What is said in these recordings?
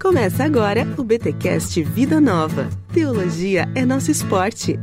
Começa agora o BTcast Vida Nova. Teologia é nosso esporte.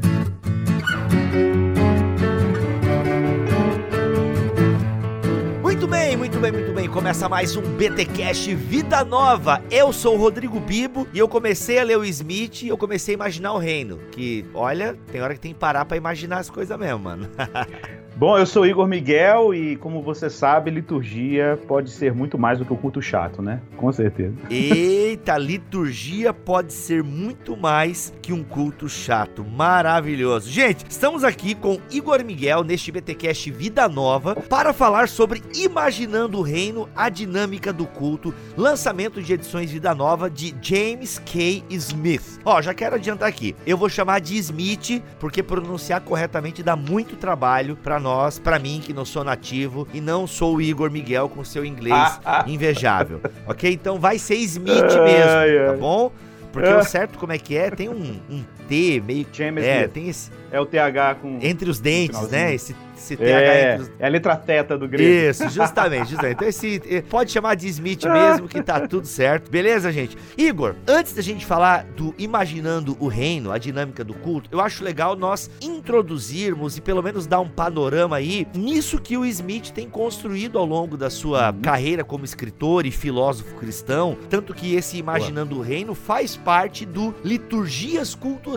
Muito bem, muito bem, muito bem. Começa mais um BTcast Vida Nova. Eu sou o Rodrigo Bibo e eu comecei a ler o Smith e eu comecei a imaginar o reino. Que, olha, tem hora que tem que parar pra imaginar as coisas mesmo, mano. Bom, eu sou Igor Miguel e, como você sabe, liturgia pode ser muito mais do que o culto chato, né? Com certeza. Eita, liturgia pode ser muito mais que um culto chato. Maravilhoso. Gente, estamos aqui com Igor Miguel neste BTcast Vida Nova para falar sobre Imaginando o Reino, a dinâmica do culto, lançamento de edições Vida Nova de James K. Smith. Ó, já quero adiantar aqui. Eu vou chamar de Smith porque pronunciar corretamente dá muito trabalho para nós, para mim que não sou nativo e não sou o Igor Miguel com seu inglês ah, ah. invejável. ok? Então vai ser Smith mesmo, tá bom? Porque o certo como é que é, tem um, um T meio. James é, Smith. tem esse. É o TH com. Entre os dentes, né? Esse esse TH é, entre os... é a letra teta do grego. Isso, justamente, justamente. Então esse eh, pode chamar de Smith mesmo que tá tudo certo. Beleza, gente? Igor, antes da gente falar do imaginando o reino, a dinâmica do culto, eu acho legal nós introduzirmos e pelo menos dar um panorama aí nisso que o Smith tem construído ao longo da sua uhum. carreira como escritor e filósofo cristão, tanto que esse imaginando o reino faz parte do Liturgias Culturais.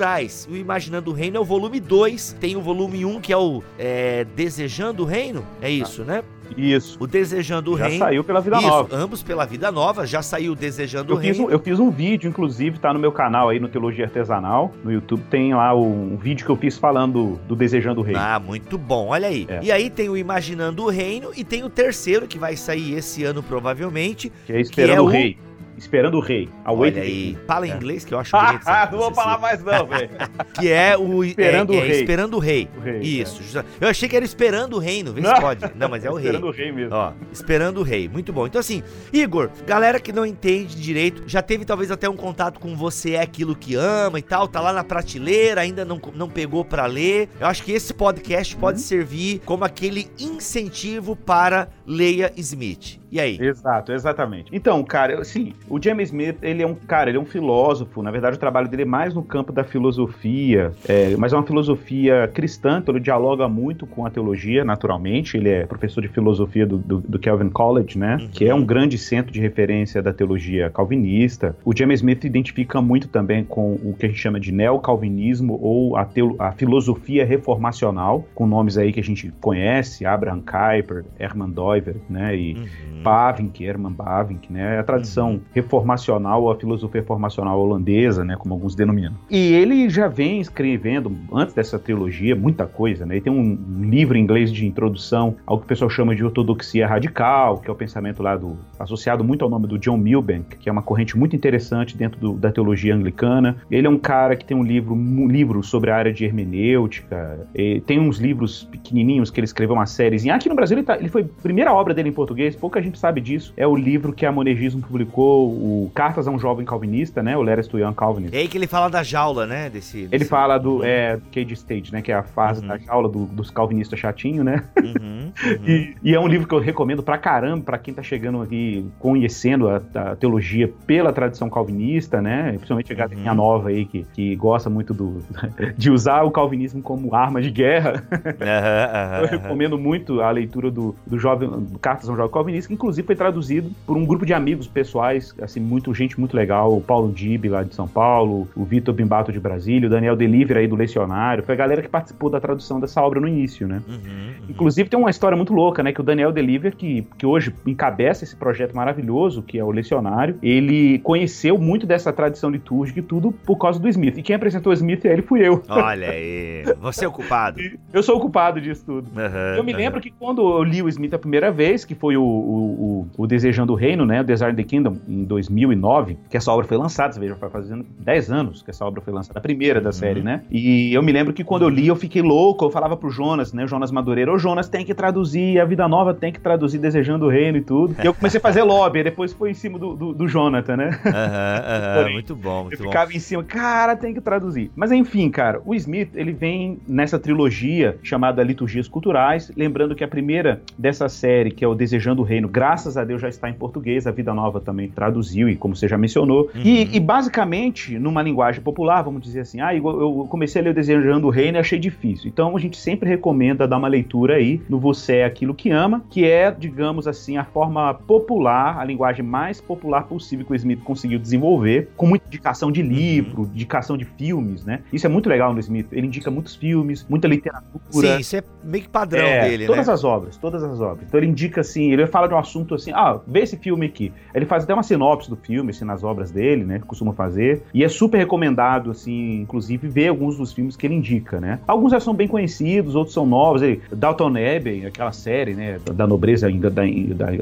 O imaginando o reino é o volume 2, tem o volume 1 um, que é o é, Desejando o Reino, é isso, né? Isso. O Desejando o já Reino. Já saiu pela Vida Isso, Nova. ambos pela Vida Nova, já saiu Desejando eu o Reino. Um, eu fiz um vídeo, inclusive, tá no meu canal aí no Teologia Artesanal, no YouTube, tem lá um, vídeo que eu fiz falando do Desejando o Reino. Ah, muito bom, olha aí. É. E aí tem o Imaginando o Reino e tem o terceiro que vai sair esse ano provavelmente. Que é Esperando que é o Rei. Esperando o Rei. Olha aí. Fala em é. inglês que eu acho bonito. Ah, não vou falar mais não, velho. que é o... Esperando é, o é, Rei. Esperando o Rei. O rei Isso. É. Eu achei que era Esperando o Reino. Vê se pode. Não, mas é o Rei. Esperando o Rei mesmo. Ó, Esperando o Rei. Muito bom. Então assim, Igor, galera que não entende direito, já teve talvez até um contato com Você é Aquilo que Ama e tal, tá lá na prateleira, ainda não, não pegou para ler. Eu acho que esse podcast pode uhum. servir como aquele incentivo para Leia Smith. E aí? Exato, exatamente. Então, cara, assim, o James Smith, ele é um cara, ele é um filósofo. Na verdade, o trabalho dele é mais no campo da filosofia, é, mas é uma filosofia cristã, então ele dialoga muito com a teologia, naturalmente. Ele é professor de filosofia do, do, do Calvin College, né? Uhum. Que é um grande centro de referência da teologia calvinista. O James Smith identifica muito também com o que a gente chama de neocalvinismo ou a, teolo, a filosofia reformacional, com nomes aí que a gente conhece, Abraham Kuyper, Herman Doiver, né? E uhum. Bavinck, Herman Bavinck, né? A tradição uhum. Reformacional, a filosofia reformacional holandesa, né? Como alguns denominam. E ele já vem escrevendo, antes dessa trilogia, muita coisa, né? Ele tem um, livro em inglês de introdução ao que o pessoal chama de ortodoxia radical, que é o pensamento lá do... associado muito ao nome do John Milbank, que é uma corrente muito interessante dentro do, da teologia anglicana. Ele é um cara que tem um livro, um livro sobre a área de hermenêutica, tem uns livros pequenininhos que ele escreveu uma sériezinha. Aqui no Brasil ele, tá, ele foi a primeira obra dele em português, pouca gente sabe disso, é o livro que a Monegismo publicou, o Cartas a um Jovem Calvinista, né? O Letters to Young Calvinist. É aí que ele fala da jaula, né? Desse, desse... Ele fala do é, Cage Stage, né? Que é a fase uhum. da jaula do, dos calvinistas chatinho, né? Uhum, uhum. e, e, é um livro que eu recomendo pra caramba, pra quem tá chegando aqui conhecendo a, a teologia pela tradição calvinista, né? Principalmente a galerinha uhum. nova aí que, que gosta muito do, de usar o calvinismo como arma de guerra. eu recomendo muito a leitura do, do jovem do Cartas a um Jovem Calvinista, que inclusive foi traduzido por um grupo de amigos pessoais, assim, muito gente muito legal, o Paulo Dib lá de São Paulo, o Vitor Bimbato de Brasília, o Daniel Deliver aí do Lecionário, foi a galera que participou da tradução dessa obra no início, né? Uhum, uhum. Inclusive tem uma história muito louca, né, que o Daniel Deliver, que, que hoje encabeça esse projeto maravilhoso, que é o Lecionário, ele conheceu muito dessa tradição litúrgica e tudo por causa do Smith. E quem apresentou o Smith ele fui eu. Olha aí, você é o culpado. eu sou o culpado disso tudo. Uhum, eu me lembro que quando eu li o Smith a primeira vez, que foi o, o, o, Desejando o Reino, né? O Desire the Kingdom, em 2009, que essa obra foi lançada, você veja, vai fazendo 10 anos que essa obra foi lançada, a primeira da uhum. série, né? E eu me lembro que quando eu li, eu fiquei louco, eu falava pro Jonas, né? O Jonas Madureira, ô Jonas, tem que traduzir, a Vida Nova tem que traduzir Desejando o Reino e tudo. E eu comecei a fazer lobby, depois foi em cima do, do, do Jonathan, né? Aham, uhum, muito bom, muito Eu ficava em cima, cara, tem que traduzir. Mas enfim, cara, o Smith, ele vem nessa trilogia chamada Liturgias Culturais, lembrando que a primeira dessa série, que é o Desejando o Reino, graças a Deus já está em português, a Vida Nova também traduziu e como você já mencionou. Uhum. E, e, basicamente, numa linguagem popular, vamos dizer assim, ah, eu comecei a ler o Desejando o Reino e achei difícil. Então a gente sempre recomenda dar uma leitura aí no Você é Aquilo que Ama, que é, digamos assim, a forma popular, a linguagem mais popular possível que o Smith conseguiu desenvolver, com muita indicação de livro, uhum. indicação de filmes, né? Isso é muito legal no Smith. Ele indica muitos filmes, muita literatura. Sim, isso é meio que padrão é, dele, todas né? as obras, todas as obras. Então ele indica assim, ele fala de um assunto assim, ah, vê esse filme aqui. Ele faz até uma sinopse do filme, assim, nas obras dele, né? Que costuma fazer. E é super recomendado, assim, inclusive, ver alguns dos filmes que ele indica, né? Alguns já são bem conhecidos, outros são novos. Ele, Dalton Abbey, aquela série, né? Da nobreza ainda da,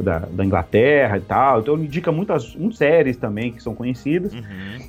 da, da, Inglaterra e tal. Então ele indica muitas, muitas séries também que são conhecidas. Uhum.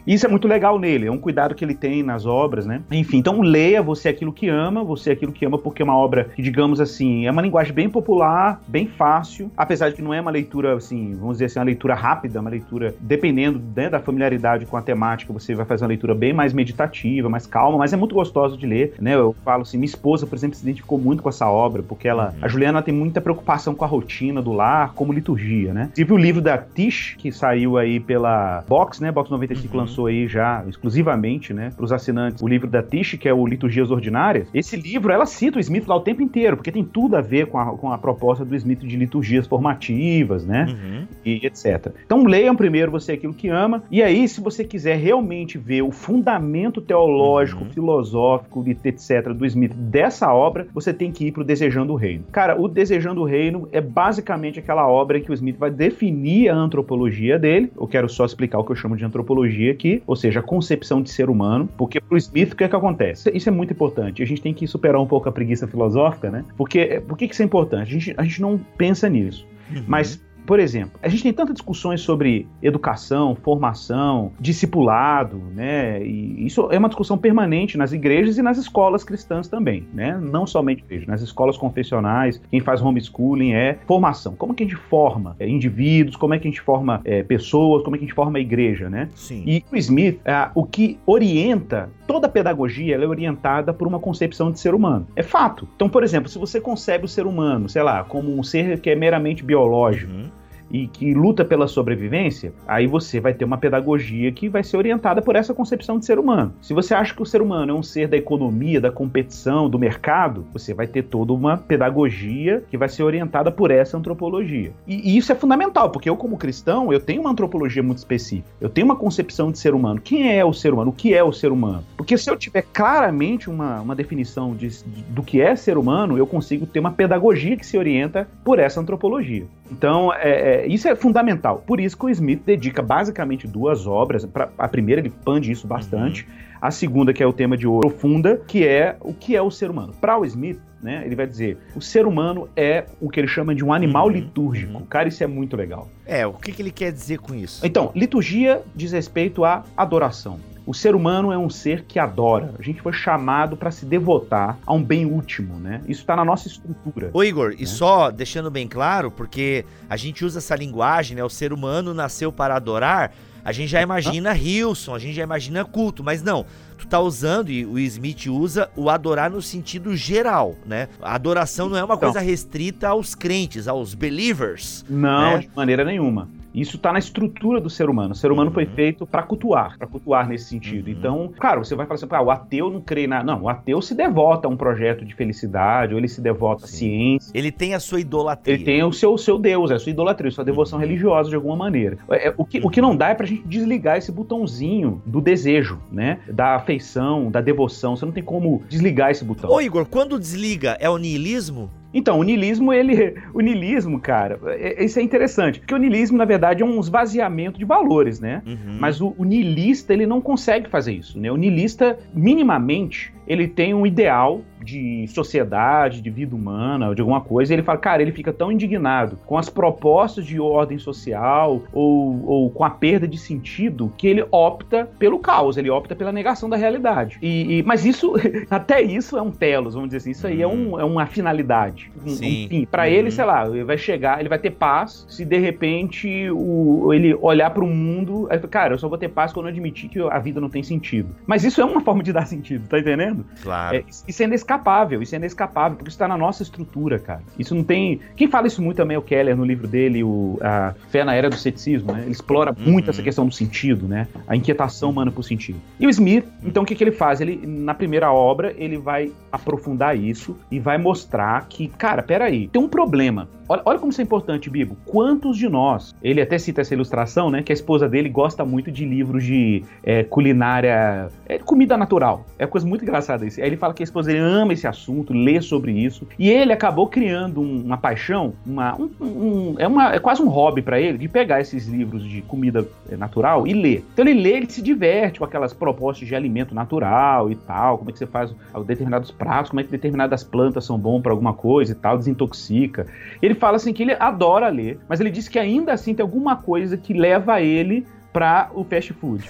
E isso é muito legal nele, é um cuidado que ele tem nas obras, né? Enfim, então leia Você é Aquilo que Ama, Você é Aquilo que Ama, porque é uma obra que, digamos assim, é uma linguagem bem popular, bem fácil, apesar de que não é uma leitura, assim, vamos dizer assim, uma leitura rápida, uma leitura, dependendo né, da familiaridade com a temática, você vai fazer uma leitura bem mais meditativa, mais calma, mas é muito gostoso de ler, né? Eu falo assim, minha esposa, por exemplo, se identificou muito com essa obra, porque ela, uhum. a Juliana tem muita preocupação com a rotina do lar, como liturgia, né? Tive o livro da Tish, que saiu aí pela Box, né? Box 95 uhum. lançou aí já exclusivamente, né, para os assinantes, o livro da Tish, que é o Liturgias Ordinárias. Esse livro, ela cita o Smith lá o tempo inteiro, porque tem tudo a ver com a, com a proposta do Smith de liturgias formativas, né? Uhum. E etc. Então leiam primeiro você aquilo que ama, e aí, se você quiser realmente ver o fundamento teológico, uhum. filosófico, etc., do Smith dessa obra, você tem que ir para o Desejando o Reino. Cara, o Desejando o Reino é basicamente aquela obra em que o Smith vai definir a antropologia dele. Eu quero só explicar o que eu chamo de antropologia aqui, ou seja, a concepção de ser humano, porque para o Smith o que é que acontece? Isso é muito importante. A gente tem que superar um pouco a preguiça filosófica, né? Porque por que isso é importante? A gente, a gente não pensa nisso. Uhum. Mas por exemplo, a gente tem tantas discussões sobre educação, formação, discipulado, né? E isso é uma discussão permanente nas igrejas e nas escolas cristãs também, né? Não somente igreja, nas escolas confessionais, quem faz homeschooling é formação. Como que a gente forma é, indivíduos, como é que a gente forma é, pessoas, como é que a gente forma a igreja, né? Sim. E o Smith, é, o que orienta toda a pedagogia, ela é orientada por uma concepção de ser humano. É fato. Então, por exemplo, se você concebe o ser humano, sei lá, como um ser que é meramente biológico, uhum e que luta pela sobrevivência, aí você vai ter uma pedagogia que vai ser orientada por essa concepção de ser humano. Se você acha que o ser humano é um ser da economia, da competição, do mercado, você vai ter toda uma pedagogia que vai ser orientada por essa antropologia. E, e isso é fundamental, porque eu, como cristão, eu tenho uma antropologia muito específica. Eu tenho uma concepção de ser humano. Quem é o ser humano? O que é o ser humano? Porque se eu tiver claramente uma, uma definição de, de, do que é ser humano, eu consigo ter uma pedagogia que se orienta por essa antropologia. Então, é, é é, isso é fundamental. Por isso que o Smith dedica basicamente duas obras. Pra, a primeira, ele pande isso bastante. Uhum. A segunda, que é o tema de ouro profunda, que é o que é o ser humano. Para o Smith, né, ele vai dizer: o ser humano é o que ele chama de um animal uhum. litúrgico. Uhum. Cara, isso é muito legal. É, o que, que ele quer dizer com isso? Então, liturgia diz respeito à adoração. O ser humano é um ser que adora. A gente foi chamado para se devotar a um bem último, né? Isso está na nossa estrutura. Ô Igor, né? e só deixando bem claro, porque a gente usa essa linguagem, né? O ser humano nasceu para adorar. A gente já imagina Hilson, a gente já imagina culto, mas não. Tu tá usando, e o Smith usa, o adorar no sentido geral, né? A adoração não é uma então, coisa restrita aos crentes, aos believers. Não, né? de maneira nenhuma. Isso está na estrutura do ser humano. O ser humano uhum. foi feito para cultuar, para cultuar nesse sentido. Uhum. Então, claro, você vai falar assim, ah, o ateu não crê na. Não, o ateu se devota a um projeto de felicidade, ou ele se devota Sim. à ciência. Ele tem a sua idolatria. Ele tem o seu, o seu Deus, é a sua idolatria, a sua devoção uhum. religiosa de alguma maneira. É, é, o, que, o que não dá é pra gente desligar esse botãozinho do desejo, né? Da afeição, da devoção. Você não tem como desligar esse botão. Ô, Igor, quando desliga, é o niilismo? Então, o niilismo, ele. O niilismo, cara, é, isso é interessante. Porque o niilismo, na verdade, é um esvaziamento de valores, né? Uhum. Mas o, o niilista, ele não consegue fazer isso, né? O niilista, minimamente, ele tem um ideal de sociedade, de vida humana, de alguma coisa, e ele fala, cara, ele fica tão indignado com as propostas de ordem social ou, ou com a perda de sentido que ele opta pelo caos, ele opta pela negação da realidade. E, e mas isso, até isso é um telos, vamos dizer assim, isso aí é, um, é uma finalidade, um, Sim. um fim. Para uhum. ele, sei lá, ele vai chegar, ele vai ter paz se de repente o, ele olhar para o mundo, aí, cara, eu só vou ter paz quando eu admitir que a vida não tem sentido. Mas isso é uma forma de dar sentido, tá entendendo? Entendendo? Claro. É, isso é inescapável, isso é inescapável, porque isso está na nossa estrutura, cara. Isso não tem. Quem fala isso muito também é o Keller no livro dele, o, a Fé na Era do Ceticismo, né? Ele explora uhum. muito essa questão do sentido, né? A inquietação humana por sentido. E o Smith, então o que, que ele faz? Ele, na primeira obra, ele vai aprofundar isso e vai mostrar que, cara, peraí, tem um problema. Olha, olha como isso é importante, Bibo. Quantos de nós, ele até cita essa ilustração, né? Que a esposa dele gosta muito de livros de é, culinária, é, comida natural. É coisa muito engraçada isso. Aí ele fala que a esposa dele ama esse assunto, lê sobre isso. E ele acabou criando um, uma paixão, uma, um, um, é, uma, é quase um hobby para ele de pegar esses livros de comida é, natural e ler. Então ele lê, ele se diverte com aquelas propostas de alimento natural e tal, como é que você faz determinados pratos, como é que determinadas plantas são bom para alguma coisa e tal, desintoxica. Ele fala assim que ele adora ler, mas ele diz que ainda assim tem alguma coisa que leva ele para o fast food.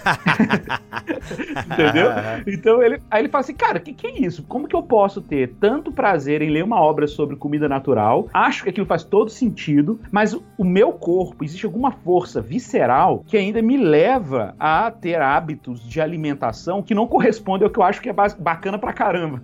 Entendeu? Então ele, aí ele fala assim, cara, o que, que é isso? Como que eu posso ter tanto prazer em ler uma obra sobre comida natural? Acho que aquilo faz todo sentido, mas o meu corpo, existe alguma força visceral que ainda me leva a ter hábitos de alimentação que não correspondem ao que eu acho que é bacana pra caramba.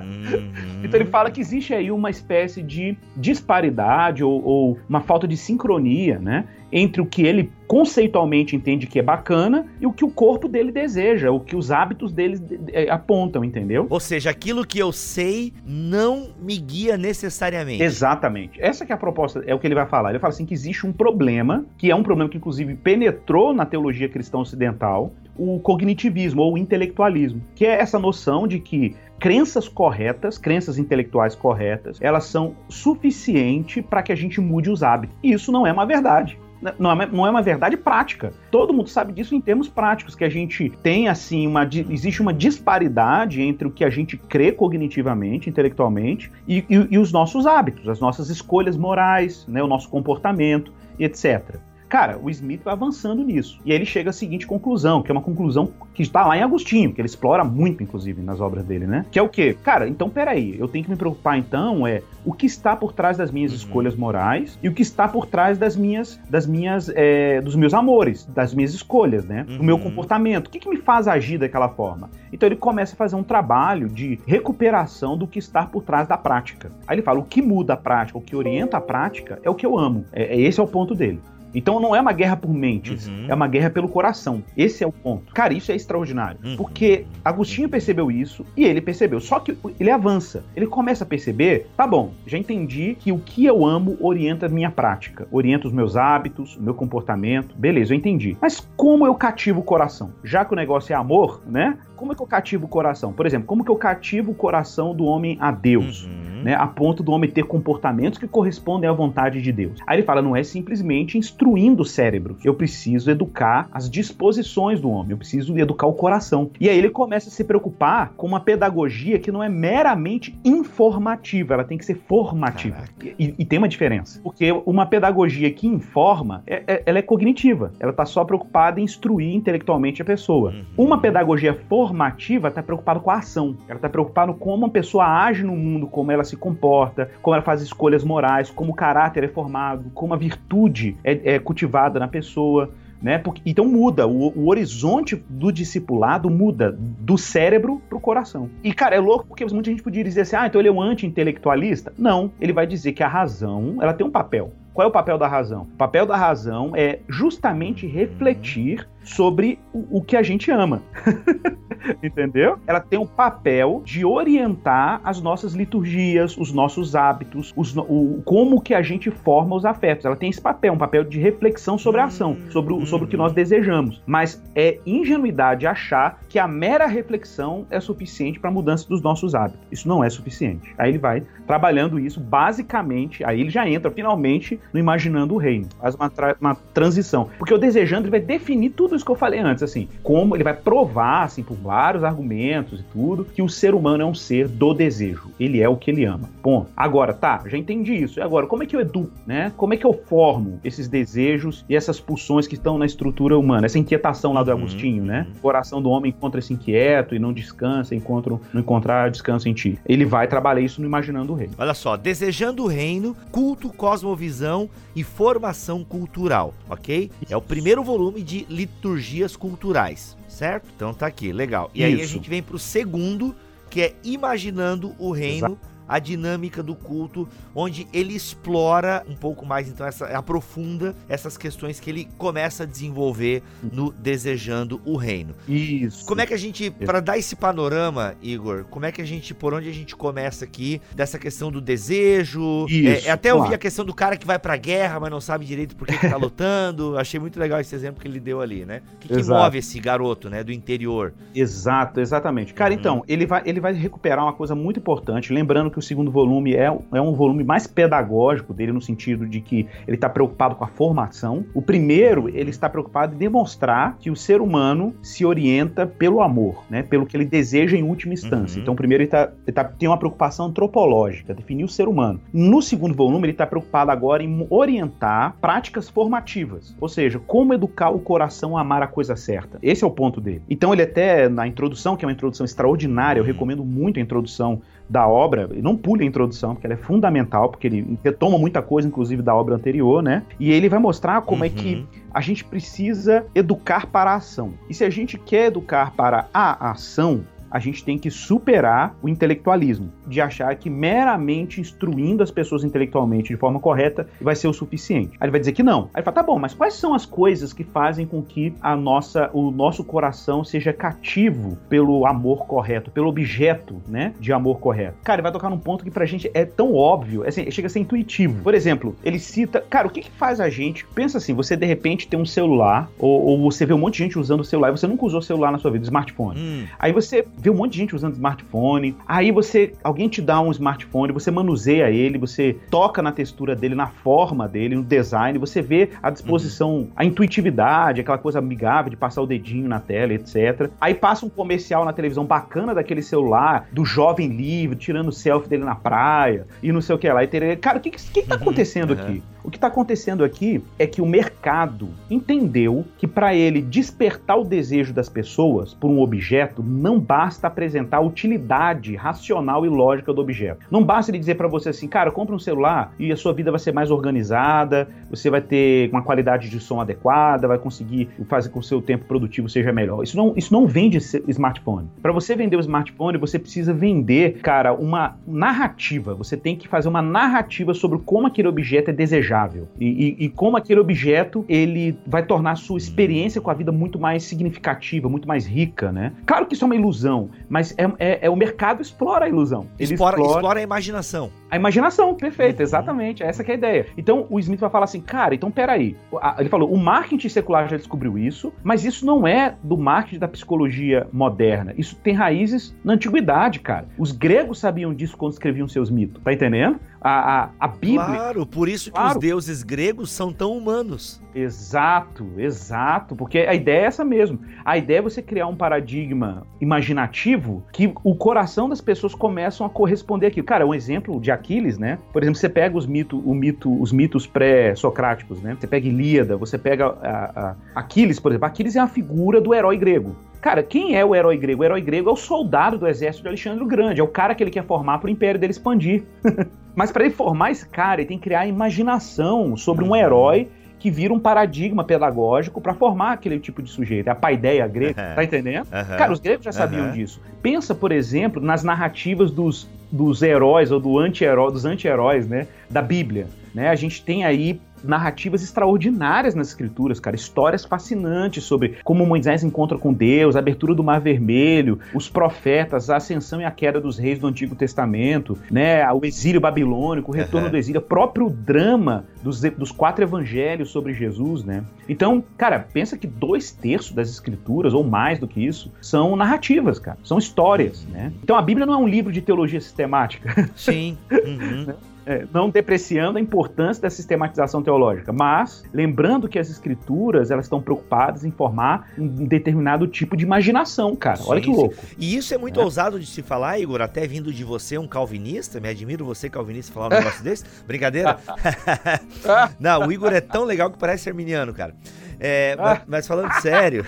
Uhum. Então ele fala que existe aí uma espécie de disparidade ou, ou uma falta de sincronia, né? Entre o que ele conceitualmente entende que é bacana e o que o corpo dele deseja, o que os hábitos dele é, apontam, entendeu? Ou seja, aquilo que eu sei não me guia necessariamente. Exatamente. Essa que é a proposta, é o que ele vai falar. Ele fala assim que existe um problema, que é um problema que inclusive penetrou na teologia cristã ocidental, o cognitivismo ou o intelectualismo, que é essa noção de que crenças corretas, crenças intelectuais corretas, elas são suficiente para que a gente mude os hábitos. E isso não é uma verdade não é, não é uma verdade prática. Todo mundo sabe disso em termos práticos, que a gente tem, assim, uma. Existe uma disparidade entre o que a gente crê cognitivamente, intelectualmente, e, e, e os nossos hábitos, as nossas escolhas morais, né, o nosso comportamento, etc. Cara, o Smith vai avançando nisso. E aí ele chega à seguinte conclusão, que é uma conclusão que está lá em Agostinho, que ele explora muito, inclusive, nas obras dele, né? Que é o quê? Cara, então peraí, eu tenho que me preocupar, então, é o que está por trás das minhas uhum. escolhas morais e o que está por trás das minhas, das minhas, é, dos meus amores, das minhas escolhas, né? Uhum. Do meu uhum. comportamento. O que, que me faz agir daquela forma? Então ele começa a fazer um trabalho de recuperação do que está por trás da prática. Aí ele fala: o que muda a prática, o que orienta a prática é o que eu amo. É, é esse é o ponto dele. Então não é uma guerra por mentes, uhum. é uma guerra pelo coração. Esse é o ponto. Cara, isso é extraordinário. Uhum. Porque Agostinho percebeu isso e ele percebeu. Só que ele avança. Ele começa a perceber: tá bom, já entendi que o que eu amo orienta a minha prática, orienta os meus hábitos, o meu comportamento. Beleza, eu entendi. Mas como eu cativo o coração? Já que o negócio é amor, né? Como é que eu cativo o coração? Por exemplo, como que eu cativo o coração do homem a Deus? Uhum. Né, a ponto do homem ter comportamentos que correspondem à vontade de Deus. Aí ele fala: não é simplesmente instruindo o cérebro. Eu preciso educar as disposições do homem, eu preciso educar o coração. E aí ele começa a se preocupar com uma pedagogia que não é meramente informativa, ela tem que ser formativa. E, e, tem uma diferença. Porque uma pedagogia que informa, é, é, ela é cognitiva. Ela está só preocupada em instruir intelectualmente a pessoa. Uhum. Uma pedagogia formativa formativa está preocupada com a ação. Ela está preocupada com como uma pessoa age no mundo, como ela se comporta, como ela faz escolhas morais, como o caráter é formado, como a virtude é, é cultivada na pessoa. Né? Porque, então muda, o, o, horizonte do discipulado muda do cérebro pro coração. E, cara, é louco porque muita gente podia dizer assim, ah, então ele é um anti-intelectualista. Não, ele vai dizer que a razão, ela tem um papel. Qual é o papel da razão? O papel da razão é justamente refletir sobre o, o que a gente ama. Entendeu? Ela tem o papel de orientar as nossas liturgias, os nossos hábitos, os, o, como que a gente forma os afetos. Ela tem esse papel, um papel de reflexão sobre a ação, sobre, o, sobre o que nós desejamos. Mas é ingenuidade achar que a mera reflexão é suficiente para a mudança dos nossos hábitos. Isso não é suficiente. Aí ele vai trabalhando isso basicamente, aí ele já entra finalmente no imaginando o reino, faz uma, tra uma transição. Porque o desejando ele vai definir tudo isso que eu falei antes, assim, como ele vai provar, assim, por vários argumentos e tudo, que o ser humano é um ser do desejo. Ele é o que ele ama. Ponto. Agora, tá, já entendi isso. E agora, como é que eu educo, né? Como é que eu formo esses desejos e essas pulsões que estão na estrutura humana? Essa inquietação lá do uhum. Agostinho, né? O coração do homem encontra-se inquieto e não descansa, encontra, não encontrar descanso em ti. Ele vai trabalhar isso no Imaginando o Reino. Olha só, desejando o reino, culto, cosmovisão e formação cultural, ok? É o primeiro volume de liturgia liturgias culturais, certo? Então tá aqui, legal. E Isso. aí a gente vem pro segundo, que é Imaginando o Reino. Exato a dinâmica do culto, onde ele explora um pouco mais, então, essa, aprofunda essas questões que ele começa a desenvolver no Desejando o Reino. Isso. Como é que a gente, para dar esse panorama, Igor, como é que a gente, por onde a gente começa aqui, dessa questão do desejo? Isso, é, até claro. ouvi a questão do cara que vai pra guerra, mas não sabe direito por que, que tá lutando. Achei muito legal esse exemplo que ele deu ali, né? O que, que move esse garoto, né, do interior? Exato, exatamente. Cara, uhum. então, ele vai, ele vai recuperar uma coisa muito importante, lembrando que o segundo volume é, é um volume mais pedagógico dele, no sentido de que ele está preocupado com a formação. O primeiro, ele está preocupado em demonstrar que o ser humano se orienta pelo amor, né? Pelo que ele deseja em última instância. Uhum. Então, primeiro, ele, tá, ele tá, tem uma preocupação antropológica, definir o ser humano. No segundo volume, ele está preocupado agora em orientar práticas formativas, ou seja, como educar o coração a amar a coisa certa. Esse é o ponto dele. Então, ele até, na introdução, que é uma introdução extraordinária, eu uhum. recomendo muito a introdução da obra, não pule a introdução, porque ela é fundamental, porque ele retoma muita coisa, inclusive, da obra anterior, né? E ele vai mostrar como uhum. é que uhum. a gente precisa educar para a ação. E se a gente quer educar para a ação, a gente tem que superar o intelectualismo, de achar que meramente instruindo as pessoas intelectualmente de forma correta vai ser o suficiente. Aí ele vai dizer que não. Aí ele fala, tá bom, mas quais são as coisas que fazem com que a nossa, o nosso coração seja cativo pelo amor correto, pelo objeto, né, de amor correto? Cara, ele vai tocar num ponto que pra gente é tão óbvio, assim, chega a ser intuitivo. Por exemplo, ele cita, cara, o que que faz a gente, pensa assim, você de repente tem um celular, ou, ou você vê um monte de gente usando o celular, e você nunca usou celular na sua vida, smartphone. Hum. Aí você vê um monte de gente usando smartphone. Aí você, alguém te dá um smartphone, você manuseia ele, você toca na textura dele, na forma dele, no design, você vê a disposição, uhum. a intuitividade, aquela coisa amigável de passar o dedinho na tela, etc. Aí passa um comercial na televisão bacana daquele celular, do jovem livre, tirando selfie dele na praia, e não sei o que lá. E ter... Cara, o que, que, que tá uhum. acontecendo uhum. aqui? O que está acontecendo aqui é que o mercado entendeu que para ele despertar o desejo das pessoas por um objeto, não basta apresentar a utilidade racional e lógica do objeto. Não basta ele dizer para você assim, cara, compra um celular e a sua vida vai ser mais organizada, você vai ter uma qualidade de som adequada, vai conseguir fazer com que o seu tempo produtivo seja melhor. Isso não, isso não vende smartphone. Para você vender o smartphone, você precisa vender, cara, uma narrativa. Você tem que fazer uma narrativa sobre como aquele objeto é desejado e, e, e, como aquele objeto ele vai tornar a sua experiência com a vida muito mais significativa, muito mais rica, né? Claro que isso é uma ilusão, mas é, é, é o mercado explora a ilusão. Ele explora, explora, explora a imaginação. A imaginação, perfeito, uhum. exatamente. Essa é a ideia. Então o Smith vai falar assim, cara, então peraí. Ele falou, o marketing secular já descobriu isso, mas isso não é do marketing da psicologia moderna. Isso tem raízes na antiguidade, cara. Os gregos sabiam disso quando escreviam seus mitos, tá entendendo? A, a, a Bíblia. Claro, por isso que claro. os deuses gregos são tão humanos. Exato, exato. Porque a ideia é essa mesmo. A ideia é você criar um paradigma imaginativo que o coração das pessoas começam a corresponder aquilo. Cara, um exemplo de Aquiles, né? Por exemplo, você pega os, mito, o mito, os mitos pré-socráticos, né? Você pega Ilíada, você pega a, a Aquiles, por exemplo. Aquiles é a figura do herói grego. Cara, quem é o herói grego? O herói grego é o soldado do exército de Alexandre o Grande, é o cara que ele quer formar para o império dele expandir. Mas para ele formar esse cara, ele tem que criar a imaginação sobre um herói que vira um paradigma pedagógico para formar aquele tipo de sujeito. É a paideia grega, uhum. tá entendendo? Uhum. Cara, os gregos já sabiam uhum. disso. Pensa, por exemplo, nas narrativas dos, dos heróis ou do anti-herói, dos anti-heróis, né, da Bíblia. Né? A gente tem aí narrativas extraordinárias nas escrituras, cara. Histórias fascinantes sobre como Moisés encontra com Deus, a abertura do Mar Vermelho, os profetas, a ascensão e a queda dos reis do Antigo Testamento, né? O exílio babilônico, o retorno uhum. do exílio, o próprio drama dos, dos quatro evangelhos sobre Jesus, né? Então, cara, pensa que dois terços das escrituras, ou mais do que isso, são narrativas, cara. São histórias, né? Então a Bíblia não é um livro de teologia sistemática. Sim. Uhum. É, não depreciando a importância da sistematização teológica, mas lembrando que as escrituras elas estão preocupadas em formar um determinado tipo de imaginação, cara. Sim, Olha que louco. Sim. E isso é muito é. ousado de se falar, Igor, até vindo de você, um calvinista. Me admiro você, calvinista, falar um negócio desse. Brincadeira? não, o Igor é tão legal que parece arminiano, cara. É, ah. mas, mas, falando sério.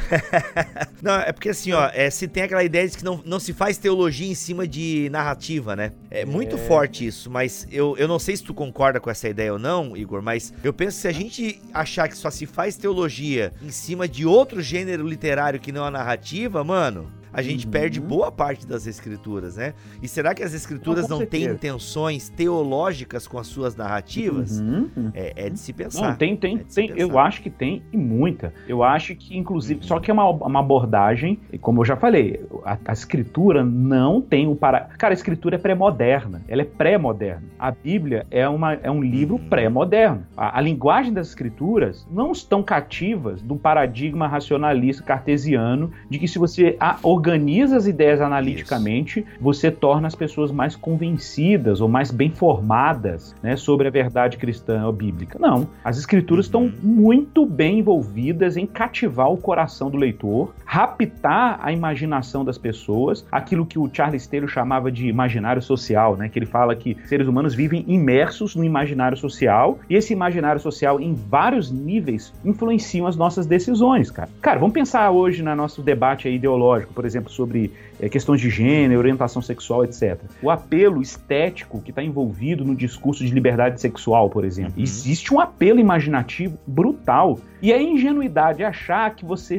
não, é porque assim, ó, é, se tem aquela ideia de que não, não se faz teologia em cima de narrativa, né? É muito é. forte isso, mas eu, eu não sei se tu concorda com essa ideia ou não, Igor, mas eu penso que se a gente achar que só se faz teologia em cima de outro gênero literário que não a narrativa, mano, a gente uhum. perde boa parte das escrituras, né? E será que as escrituras não, não têm intenções teológicas com as suas narrativas? Uhum. É, é, de se pensar. Não, tem, tem, é tem. Eu acho que tem e muita. Eu acho que, inclusive, uhum. só que é uma, uma abordagem, como eu já falei, a, a escritura não tem o para. Cara, a escritura é pré-moderna. Ela é pré-moderna. A Bíblia é, uma, é um livro uhum. pré-moderno. A, a linguagem das escrituras não estão cativas um paradigma racionalista cartesiano de que se você organiza as ideias analiticamente, Isso. você torna as pessoas mais convencidas ou mais bem formadas né, sobre a verdade cristã ou bíblica. Não. As escrituras estão uhum. muito bem envolvidas em cativar o coração do leitor, raptar a imaginação das pessoas, aquilo que o Charles Taylor chamava de imaginário social, né, que ele fala que seres humanos vivem imersos no imaginário social e esse imaginário social em vários níveis influenciam as nossas decisões, cara. Cara, vamos pensar hoje no nosso debate ideológico, por exemplo, sobre é, questões de gênero, orientação sexual, etc. O apelo estético que está envolvido no discurso de liberdade sexual, por exemplo. Uhum. Existe um apelo imaginativo brutal. E a ingenuidade achar que você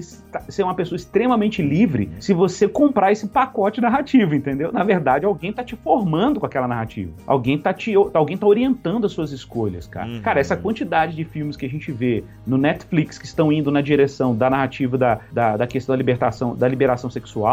é uma pessoa extremamente livre se você comprar esse pacote narrativo, entendeu? Na verdade, alguém está te formando com aquela narrativa. Alguém está te, alguém tá orientando as suas escolhas, cara. Uhum. Cara, essa quantidade de filmes que a gente vê no Netflix que estão indo na direção da narrativa da, da, da questão da libertação, da liberação sexual,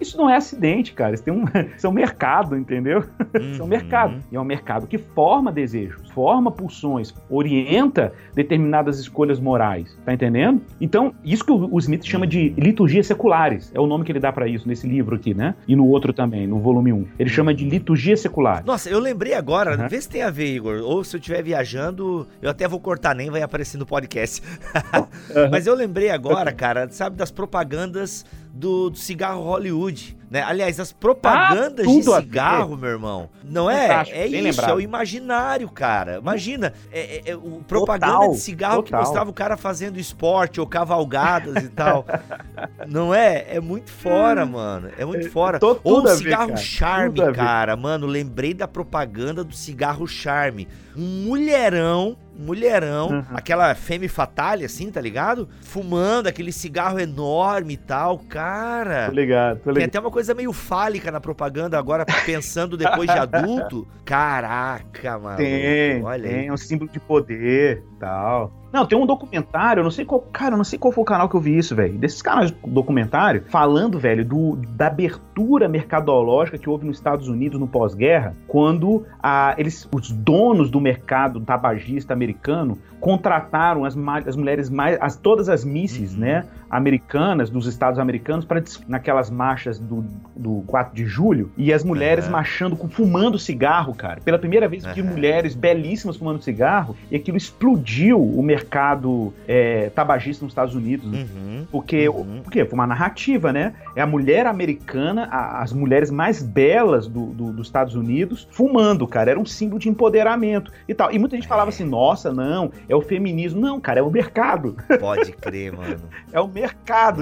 isso não é acidente, cara. Isso, tem um, isso é um mercado, entendeu? Uhum. isso é um mercado. E é um mercado que forma desejos, forma pulsões, orienta determinadas escolhas morais. Tá entendendo? Então, isso que o, Smith chama de liturgias seculares. É o nome que ele dá para isso nesse livro aqui, né? E no outro também, no volume 1. Ele chama de liturgia secular. Nossa, eu lembrei agora, uhum. vê se tem a ver, Igor. Ou se eu estiver viajando, eu até vou cortar, nem vai aparecer no podcast. uhum. Mas eu lembrei agora, cara, sabe, das propagandas do, do cigarro Hollywood. Né? Aliás, as propagandas ah, de cigarro, meu irmão, não é? é isso, lembrado. é o imaginário, cara. Imagina, é, é, é o propaganda total, de cigarro total. que mostrava o cara fazendo esporte ou cavalgadas e tal. Não é? É muito fora, mano. É muito é, fora. Tô, ou o cigarro ver, Charme, cara. Mano, lembrei da propaganda do cigarro Charme. Um mulherão mulherão, uhum. aquela femme fatale, assim, tá ligado? Fumando aquele cigarro enorme e tal, cara. Tô ligado, tô ligado. Tem até uma coisa meio fálica na propaganda agora, pensando depois de adulto. Caraca, mano. Tem, Olha tem aí. um símbolo de poder tal. Não, tem um documentário, eu não sei qual. Cara, eu não sei qual foi o canal que eu vi isso, velho. Desses canais de documentário, falando, velho, do, da abertura mercadológica que houve nos Estados Unidos no pós-guerra, quando a, eles, os donos do mercado tabagista americano contrataram as, as mulheres mais. As, todas as misses, uhum. né? Americanas, dos estados americanos, para naquelas marchas do, do 4 de julho, e as mulheres uhum. marchando, fumando cigarro, cara. Pela primeira vez, uhum. mulheres belíssimas fumando cigarro, e aquilo explodiu o mercado é, tabagista nos Estados Unidos. Né? Uhum. Porque, uhum. porque foi uma narrativa, né? É a mulher americana, a, as mulheres mais belas do, do, dos Estados Unidos, fumando, cara. Era um símbolo de empoderamento e tal. E muita gente falava assim: nossa, não, é o feminismo. Não, cara, é o mercado. Pode crer, mano. é o mercado,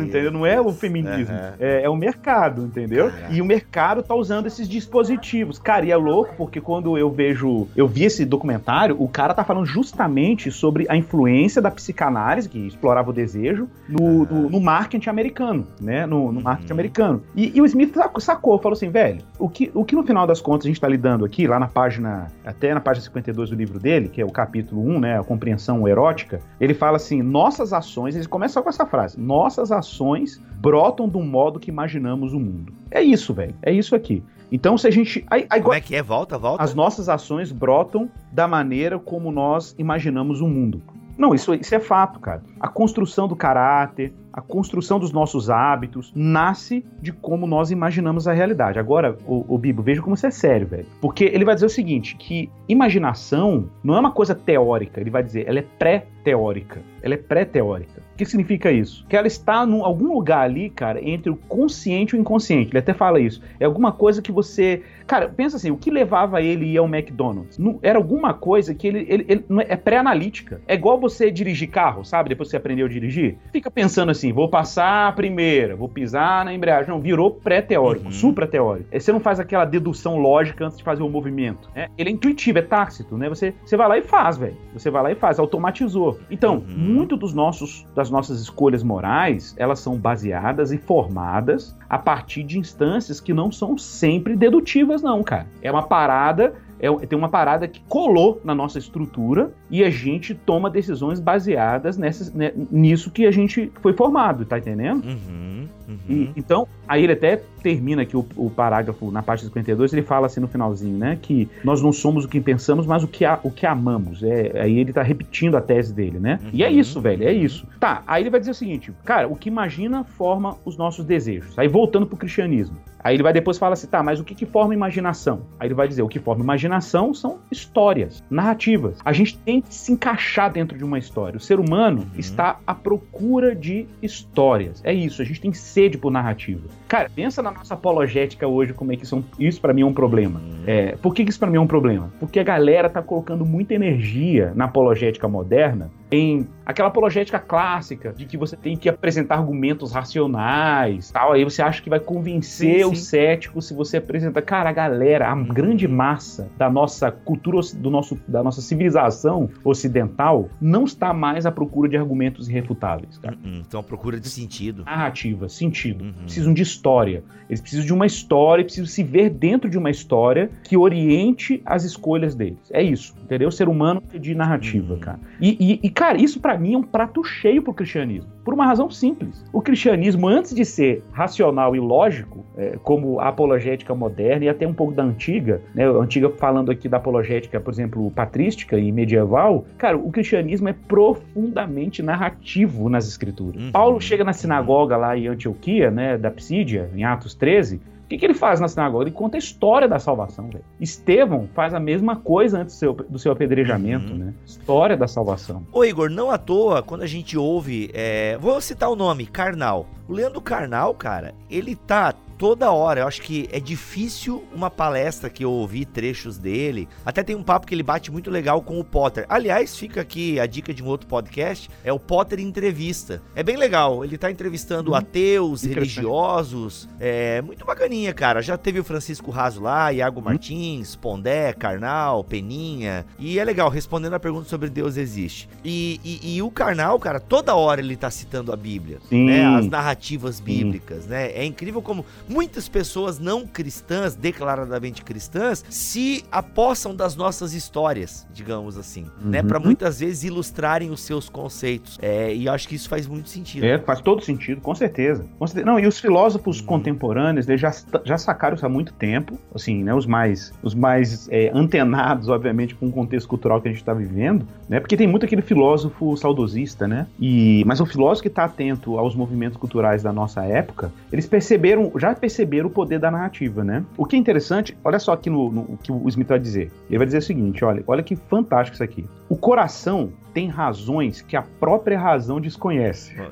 entendeu? Não é o feminismo. Uhum. É, é, o mercado, entendeu? Caraca. E o mercado tá usando esses dispositivos. Cara, e é louco porque quando eu vejo. Eu vi esse documentário, o cara tá falando justamente sobre a influência da psicanálise, que explorava o desejo, no, no, no marketing americano, né? No, no marketing uhum. americano. E, e, o Smith sacou, falou assim, velho, o que, o que no final das contas a gente tá lidando aqui, lá na página, até na página 52 do livro dele, que é o capítulo 1, né? A compreensão compreensão erótica, ele fala assim: nossas ações, ele começa com essa frase: nossas ações brotam do modo que imaginamos o mundo. É isso, velho. É isso aqui. Então, se a gente. Aí, aí, como é que é? Volta, volta. As nossas ações brotam da maneira como nós imaginamos o mundo. Não, isso, isso é fato, cara. A construção do caráter, a construção dos nossos hábitos nasce de como nós imaginamos a realidade. Agora, o, o Bibo, veja como isso é sério, velho. Porque ele vai dizer o seguinte, que imaginação não é uma coisa teórica, ele vai dizer, ela é pré-teórica. Ela é pré-teórica. O que significa isso? Que ela está em algum lugar ali, cara, entre o consciente e o inconsciente. Ele até fala isso. É alguma coisa que você. Cara, pensa assim: o que levava ele a ir ao McDonald's? Não, era alguma coisa que ele, ele, ele é pré-analítica. É igual você dirigir carro, sabe? Depois você aprendeu a dirigir? Fica pensando assim, vou passar a primeira, vou pisar na embreagem. Não, virou pré-teórico, uhum. supra-teórico. Você não faz aquela dedução lógica antes de fazer o movimento. Né? Ele é intuitivo, é tácito, né? Você, você vai lá e faz, velho. Você vai lá e faz, automatizou. Então, uhum. muito dos nossos, das nossas escolhas morais, elas são baseadas e formadas a partir de instâncias que não são sempre dedutivas, não, cara. É uma parada é, tem uma parada que colou na nossa estrutura e a gente toma decisões baseadas né, nisso que a gente foi formado, tá entendendo? Uhum, uhum. E, então, aí ele até termina aqui o, o, parágrafo na parte 52, ele fala assim no finalzinho, né, que nós não somos o que pensamos, mas o que, a, o que amamos. É, aí ele tá repetindo a tese dele, né? Uhum. E é isso, velho, é isso. Tá, aí ele vai dizer o seguinte, cara, o que imagina forma os nossos desejos. Aí voltando pro cristianismo. Aí ele vai depois falar assim, tá, mas o que, que forma imaginação? Aí ele vai dizer, o que forma imaginação são histórias, narrativas. A gente tem que se encaixar dentro de uma história. O ser humano uhum. está à procura de histórias. É isso, a gente tem sede por narrativa. Cara, pensa na nossa apologética hoje, como é que isso, isso para mim é um problema. É, por que, que isso para mim é um problema? Porque a galera tá colocando muita energia na apologética moderna em aquela apologética clássica de que você tem que apresentar argumentos racionais, tal, aí você acha que vai convencer sim, sim. o cético se você apresenta, cara, a galera, a grande massa da nossa cultura, do nosso, da nossa civilização ocidental não está mais à procura de argumentos irrefutáveis, cara. Uhum. Então à procura de sentido. Narrativa, sentido. Uhum. Precisam de história. Eles precisam de uma história, precisam se ver dentro de uma história que oriente as escolhas deles. É isso, entendeu? O ser humano de narrativa, uhum. cara. E, e, e Cara, isso para mim é um prato cheio pro cristianismo. Por uma razão simples. O cristianismo, antes de ser racional e lógico, é, como a apologética moderna e até um pouco da antiga, né? Antiga falando aqui da apologética, por exemplo, patrística e medieval, cara, o cristianismo é profundamente narrativo nas escrituras. Uhum. Paulo chega na sinagoga lá em Antioquia, né, da Psídia, em Atos 13, o que, que, ele faz na sinagoga? Ele conta a história da salvação. Véio. Estevão faz a mesma coisa antes do seu, do seu apedrejamento, uhum. né? História da salvação. Ô Igor, não à toa, quando a gente ouve, é... vou citar o nome, Carnal. O Leandro Carnal, cara, ele tá toda hora. Eu acho que é difícil uma palestra que eu ouvi trechos dele. Até tem um papo que ele bate muito legal com o Potter. Aliás, fica aqui a dica de um outro podcast, é o Potter Entrevista. É bem legal, ele tá entrevistando hum, ateus, religiosos, é muito bacaninha, cara. Já teve o Francisco Raso lá, Iago hum. Martins, Pondé, Karnal, Peninha, e é legal, respondendo a pergunta sobre Deus existe. E, e, e o Karnal, cara, toda hora ele tá citando a Bíblia, Sim. né? As narrativas bíblicas, Sim. né? É incrível como muitas pessoas não cristãs, declaradamente cristãs, se apossam das nossas histórias, digamos assim, né? uhum. né? Para muitas vezes ilustrarem os seus conceitos. É, e eu acho que isso faz muito sentido. É, faz todo sentido, com certeza. Com certeza. Não, e os filósofos uhum. contemporâneos, eles já, já sacaram isso há muito tempo, assim, né? Os mais, os mais é, antenados, obviamente, com o contexto cultural que a gente está vivendo, né? Porque tem muito aquele filósofo saudosista, né? E, mas o filósofo que está atento aos movimentos culturais da nossa época, eles perceberam, já perceber o poder da narrativa, né? O que é interessante, olha só aqui no, no que o Smith vai dizer. Ele vai dizer o seguinte, olha, olha que fantástico isso aqui. O coração tem razões que a própria razão desconhece.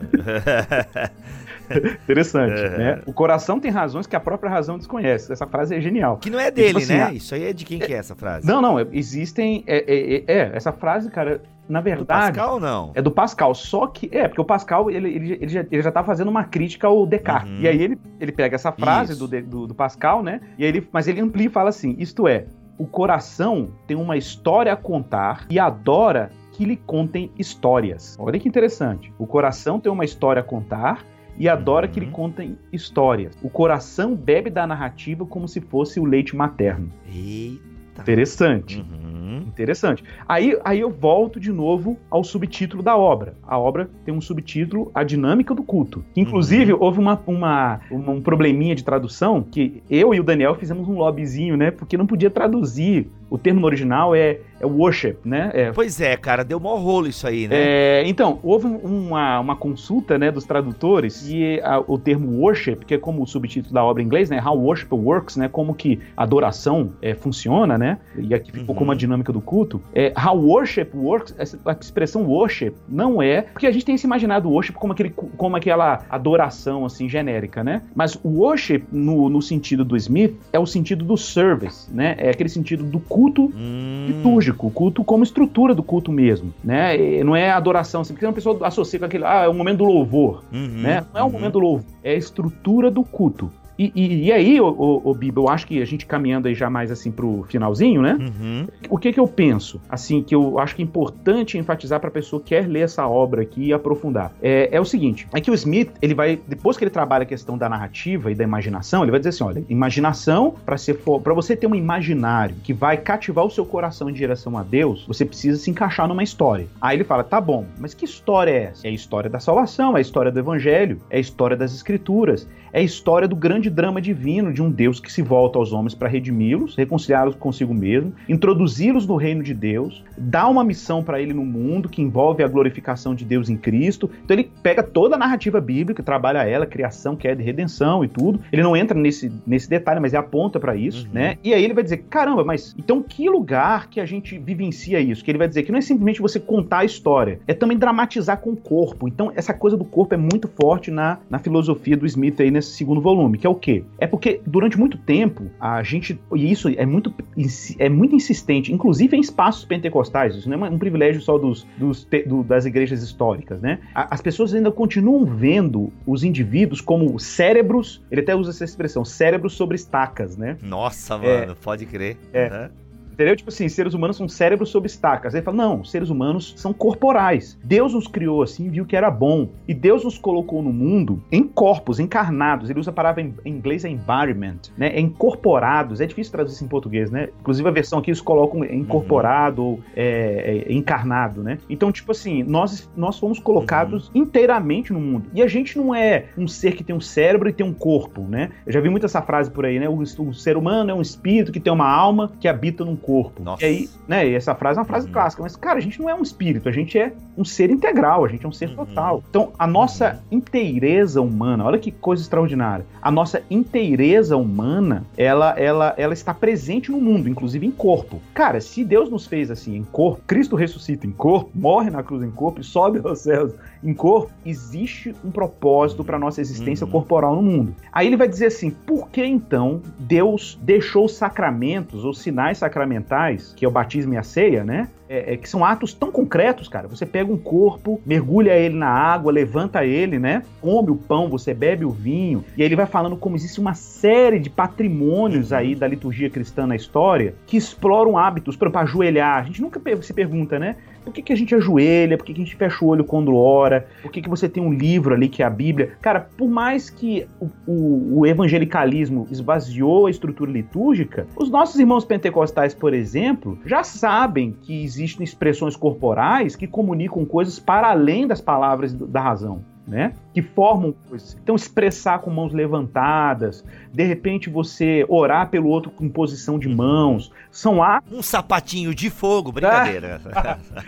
Interessante, é. né? O coração tem razões que a própria razão desconhece. Essa frase é genial. Que não é dele, tipo assim, né? Isso aí é de quem é, que é essa frase? Não, não, existem... É, é, é, é essa frase, cara, na verdade. Do Pascal, não? É do Pascal. Só que. É, porque o Pascal, ele, ele, ele, já, ele já tá fazendo uma crítica ao Descartes. Uhum. E aí ele, ele pega essa frase do, do, do, Pascal, né? E ele, mas ele amplia e fala assim: isto é, o coração tem uma história a contar e adora que lhe contem histórias. Olha que interessante. O coração tem uma história a contar e adora uhum. que lhe contem histórias. O coração bebe da narrativa como se fosse o leite materno. Eita. Interessante. Uhum. Interessante. Aí, aí eu volto de novo ao subtítulo da obra. A obra tem um subtítulo A Dinâmica do Culto. Inclusive, uhum. houve uma, uma, um probleminha de tradução que eu e o Daniel fizemos um lobbyzinho, né? Porque não podia traduzir. O termo no original é é worship, né? É, pois é, cara, deu mó rolo isso aí, né? É, então, houve uma, uma consulta, né, dos tradutores e a, o termo worship, que é como o subtítulo da obra em inglês, né, how worship works, né, como que adoração é, funciona, né? E aqui ficou uhum. como a dinâmica do culto. É, how worship works, essa, a expressão worship não é, porque a gente tem se imaginado worship como, aquele, como aquela adoração, assim, genérica, né? Mas worship, no, no sentido do Smith, é o sentido do service, né? É aquele sentido do culto hum. litúrgico, culto como estrutura do culto mesmo, né? E não é adoração, assim, porque uma pessoa associa com aquele, ah, é o momento do louvor, uhum, né? Não é o uhum. momento do louvor, é a estrutura do culto. E, e, e, aí, o, o, o Biba, eu acho que a gente caminhando aí já mais assim pro finalzinho, né? Uhum. O que que eu penso? Assim, que eu acho que é importante enfatizar pra pessoa que quer ler essa obra aqui e aprofundar. É, é o seguinte, é que o Smith, ele vai, depois que ele trabalha a questão da narrativa e da imaginação, ele vai dizer assim, olha, imaginação, para você ter um imaginário que vai cativar o seu coração em direção a Deus, você precisa se encaixar numa história. Aí ele fala, tá bom, mas que história é essa? É a história da salvação, é a história do evangelho, é a história das escrituras, é a história do grande drama divino de um Deus que se volta aos homens para redimi-los, reconciliá-los consigo mesmo, introduzi-los no reino de Deus, dá uma missão para ele no mundo que envolve a glorificação de Deus em Cristo. Então ele pega toda a narrativa bíblica, trabalha ela, criação, queda e redenção e tudo. Ele não entra nesse, nesse detalhe, mas ele aponta para isso, uhum. né? E aí ele vai dizer: caramba, mas então que lugar que a gente vivencia isso? Que ele vai dizer que não é simplesmente você contar a história, é também dramatizar com o corpo. Então essa coisa do corpo é muito forte na, na filosofia do Smith aí nesse segundo volume, que é o quê? É porque durante muito tempo a gente, e isso é muito, é muito insistente, inclusive em espaços pentecostais, isso não é um privilégio só dos, dos do, das igrejas históricas, né? As pessoas ainda continuam vendo os indivíduos como cérebros, ele até usa essa expressão, cérebros sobre estacas, né? Nossa, é. mano, é, pode crer. É. Uhum. Entendeu? Tipo assim, seres humanos são cérebros sob estacas. Aí ele fala, não, seres humanos são corporais. Deus nos criou assim, viu que era bom. E Deus nos colocou no mundo em corpos, encarnados. Ele usa a palavra em inglês é environment, né? É incorporados. É difícil traduzir isso em português, né? Inclusive a versão aqui eles colocam incorporado ou uhum. é, é, encarnado, né? Então, tipo assim, nós, nós fomos colocados uhum. inteiramente no mundo. E a gente não é um ser que tem um cérebro e tem um corpo, né? Eu já vi muito essa frase por aí, né? O, o ser humano é um espírito que tem uma alma que habita num corpo. Nossa. E aí, né, e essa frase é uma frase uhum. clássica, mas, cara, a gente não é um espírito, a gente é um ser integral, a gente é um ser uhum. total. Então, a nossa uhum. inteireza humana, olha que coisa extraordinária. A nossa inteireza humana, ela, ela, ela está presente no mundo, inclusive em corpo. Cara, se Deus nos fez assim em corpo, Cristo ressuscita em corpo, morre na cruz em corpo e sobe aos céus em corpo, existe um propósito para nossa existência uhum. corporal no mundo. Aí ele vai dizer assim: por que então Deus deixou os sacramentos, os sinais sacramentais, que é o batismo e a ceia, né? É, é, que são atos tão concretos, cara. Você pega um corpo, mergulha ele na água, levanta ele, né? Come o pão, você bebe o vinho. E aí ele vai falando como existe uma série de patrimônios aí da liturgia cristã na história que exploram hábitos, para ajoelhar. A gente nunca se pergunta, né? Por que, que a gente ajoelha? Por que, que a gente fecha o olho quando ora? Por que, que você tem um livro ali que é a Bíblia? Cara, por mais que o, o, o evangelicalismo esvaziou a estrutura litúrgica, os nossos irmãos pentecostais, por exemplo, já sabem que existem expressões corporais que comunicam coisas para além das palavras da razão né? Que formam coisas. Então, expressar com mãos levantadas, de repente você orar pelo outro com posição de mãos, são atos. Um sapatinho de fogo, brincadeira.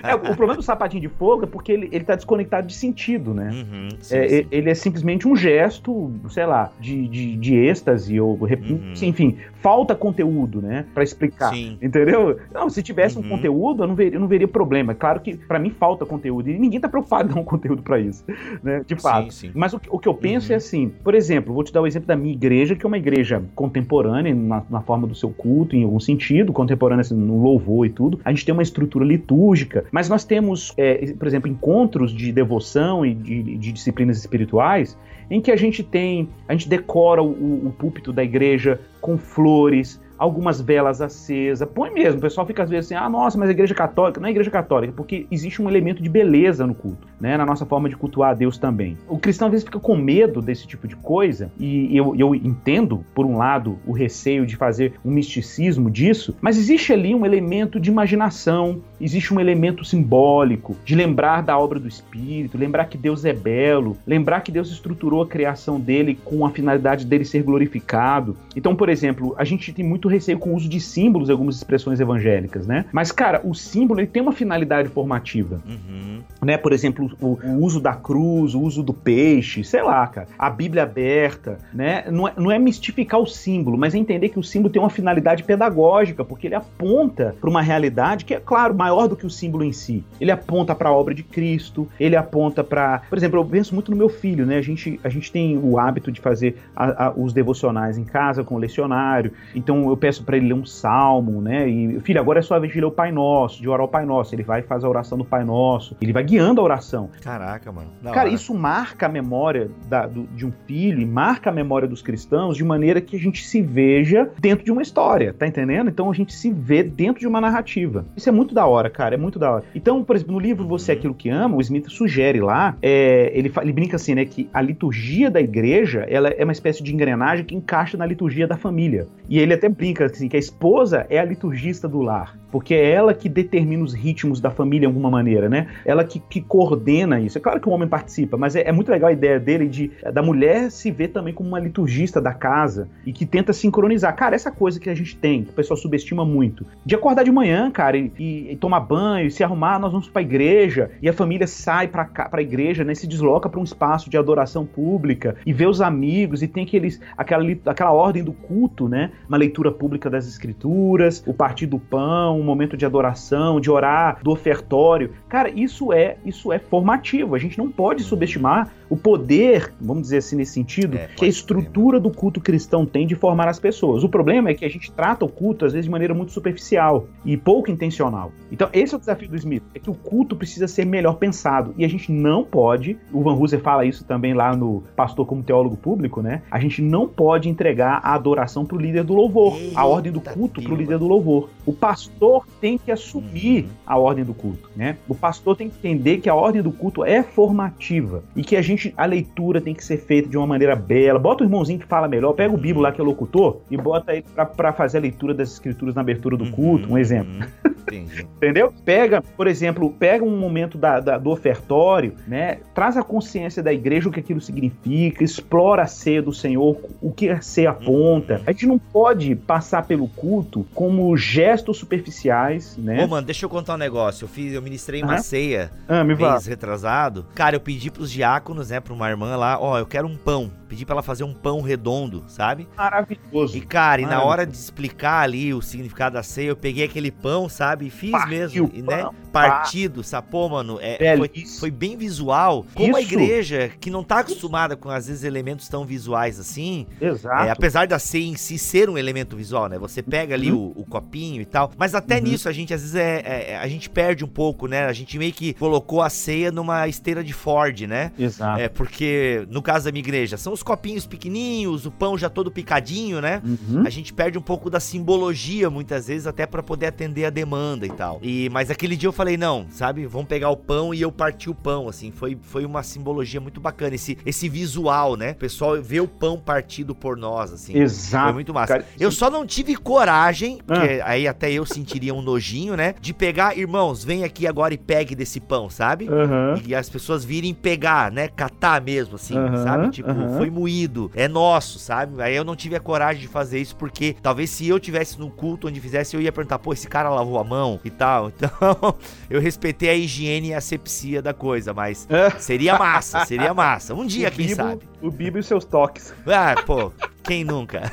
é, o problema do sapatinho de fogo é porque ele, ele tá desconectado de sentido, né? Uhum, sim, é, sim. Ele é simplesmente um gesto, sei lá, de, de, de êxtase ou uhum. enfim, falta conteúdo, né? Para explicar. Sim. Entendeu? Não, se tivesse uhum. um conteúdo, eu não veria, eu não veria problema. É claro que para mim falta conteúdo e ninguém tá preocupado em dar um conteúdo para isso, né? De fato. Sim, sim. Mas o, o, que eu penso é uhum. é assim, por exemplo, vou te dar o exemplo da minha igreja, que é uma igreja contemporânea na, na forma do seu culto, em algum sentido, contemporânea assim, no louvor e tudo. A gente tem uma estrutura litúrgica, mas nós temos, é, por exemplo, encontros de devoção e de, de disciplinas espirituais em que a gente tem, a gente decora o, o púlpito da igreja com flores, algumas velas acesas. Põe mesmo, o pessoal fica às vezes assim, ah, nossa, mas a igreja católica. Não é igreja católica, porque existe um elemento de beleza no culto, né? Na nossa forma de cultuar a Deus também. O cristão às vezes fica com medo desse tipo de coisa, e eu, eu entendo, por um lado, o receio de fazer um misticismo disso, mas existe ali um elemento de imaginação, existe um elemento simbólico, de lembrar da obra do Espírito, lembrar que Deus é belo, lembrar que Deus estruturou a criação dele com a finalidade dele ser glorificado. Então, por exemplo, a gente tem muito receio com o uso de símbolos em algumas expressões evangélicas, né? Mas, cara, o símbolo ele tem uma finalidade formativa. Uhum. Né? Por exemplo, o, o, uso da cruz, o uso do peixe, sei lá, cara. A Bíblia aberta, né? Não é, não é mistificar o símbolo, mas é entender que o símbolo tem uma finalidade pedagógica, porque ele aponta para uma realidade que é, claro, maior do que o símbolo em si. Ele aponta para a obra de Cristo, ele aponta para. Por exemplo, eu penso muito no meu filho, né? A gente, a gente tem o hábito de fazer a, a, os devocionais em casa com o lecionário. Então eu peço para ele ler um salmo, né? E, filho, agora é sua vez de ler o Pai Nosso, de orar o Pai Nosso. Ele vai e faz a oração do Pai Nosso. Ele vai guiando a oração. Caraca, mano. Cara, hora. isso marca a memória da- do- de um filho e marca a memória dos cristãos de maneira que a gente se veja dentro de uma história, tá entendendo? Então a gente se vê dentro de uma narrativa. Isso é muito da hora, cara, é muito da hora. Então, por exemplo, no livro Você é Aquilo Que Ama, o Smith sugere lá, é, ele, ele brinca assim, né, que a liturgia da igreja, ela é uma espécie de engrenagem que encaixa na liturgia da família. E ele até brinca assim, que a esposa é a liturgista do lar, porque é ela que determina os ritmos da família de alguma maneira, né? Ela que, que coordena isso. É claro que o homem participa, mas é, é muito legal a ideia dele de da mulher se ver também como uma liturgista da casa e que tenta sincronizar. Cara, essa coisa que a gente tem, que o pessoal subestima muito, de acordar de manhã, cara, e, e- tomar banho, e se arrumar, nós vamos pra igreja, e a família sai pra, cá, pra igreja, né? Se desloca pra um espaço de adoração pública e vê os amigos, e tem aqueles, aquela, aquela ordem do culto, né? Uma leitura pública das escrituras, o partir do pão, um momento de adoração, de orar, do ofertório. Cara, isso é, isso é formativo. A gente não pode subestimar o poder, vamos dizer assim nesse sentido, É, que a estrutura do culto cristão tem de formar as pessoas. O problema é que a gente trata o culto às vezes de maneira muito superficial e pouco intencional. Então, esse é o desafio do Smith, é que o culto precisa ser melhor pensado e a gente não pode, o Van Hooser fala isso também lá no Pastor como Teólogo Público, né? A gente não pode entregar a adoração pro líder do louvor, a ordem do Eita culto pro pila. líder do louvor. O pastor tem que assumir Uhum. a ordem do culto, né? O pastor tem que entender que a ordem do culto é formativa e que a gente a leitura tem que ser feita de uma maneira bela. Bota o irmãozinho que fala melhor, pega o Bíblia lá que é locutor e bota ele pra- pra fazer a leitura das escrituras na abertura do culto, um exemplo. Uhum. Entendeu? Pega, por exemplo, pega um momento da- da- do ofertório, né? Traz a consciência da igreja o que aquilo significa, explora a ceia do Senhor, o que a ceia aponta. A gente não pode passar pelo culto como gestos superficiais, né? Ô, mano, deixa eu contar um negócio. Eu fiz, eu ministrei uma Aham. ceia ah, me vá. mês retrasado. Cara, eu pedi pros diáconos, né, pra uma irmã lá, ó, eu quero um pão. Pedi pra ela fazer um pão redondo, sabe? Maravilhoso. E, cara, e na hora de explicar ali o significado da ceia, eu peguei aquele pão, sabe? E fiz Partiu mesmo. E, né? pão, Partido, sapô, mano. É, foi, foi bem visual. Como a Isso. igreja, que não tá acostumada com, às vezes, elementos tão visuais assim, Exato. é, apesar da ceia em si ser um elemento visual, né? Você pega ali o, o copinho e tal. Mas até Uhum. nisso a gente, às vezes, é, é- a gente perde um pouco, né? A gente meio que colocou a ceia numa esteira de Ford, né? Exato. É, porque, no caso da minha igreja, são os copinhos pequenininhos, o pão já todo picadinho, né? Uhum. A gente perde um pouco da simbologia, muitas vezes, até pra poder atender a demanda e tal. E, mas aquele dia eu falei, não, sabe? Vamos pegar o pão e eu parti o pão, assim. Foi, foi uma simbologia muito bacana, esse, esse visual, né? O pessoal vê o pão partido por nós, assim. Exato. Foi muito massa. cara. Eu só não tive coragem, Ah. porque aí até eu sentiria um nojinho, né? De pegar, irmãos, vem aqui agora e pegue desse pão, sabe? Aham. E as pessoas virem pegar, né? Catar mesmo, assim, Aham, sabe? Tipo, aham. foi moído, é nosso, sabe? Aí eu não tive a coragem de fazer isso, porque talvez se eu tivesse no culto onde fizesse, eu ia perguntar, pô, esse cara lavou a mão e tal. Então, eu respeitei a higiene e a asepsia da coisa, mas É. seria massa, seria massa. Um dia, O quem Bibo- sabe? O Bibo e seus toques. Ah, pô, quem nunca?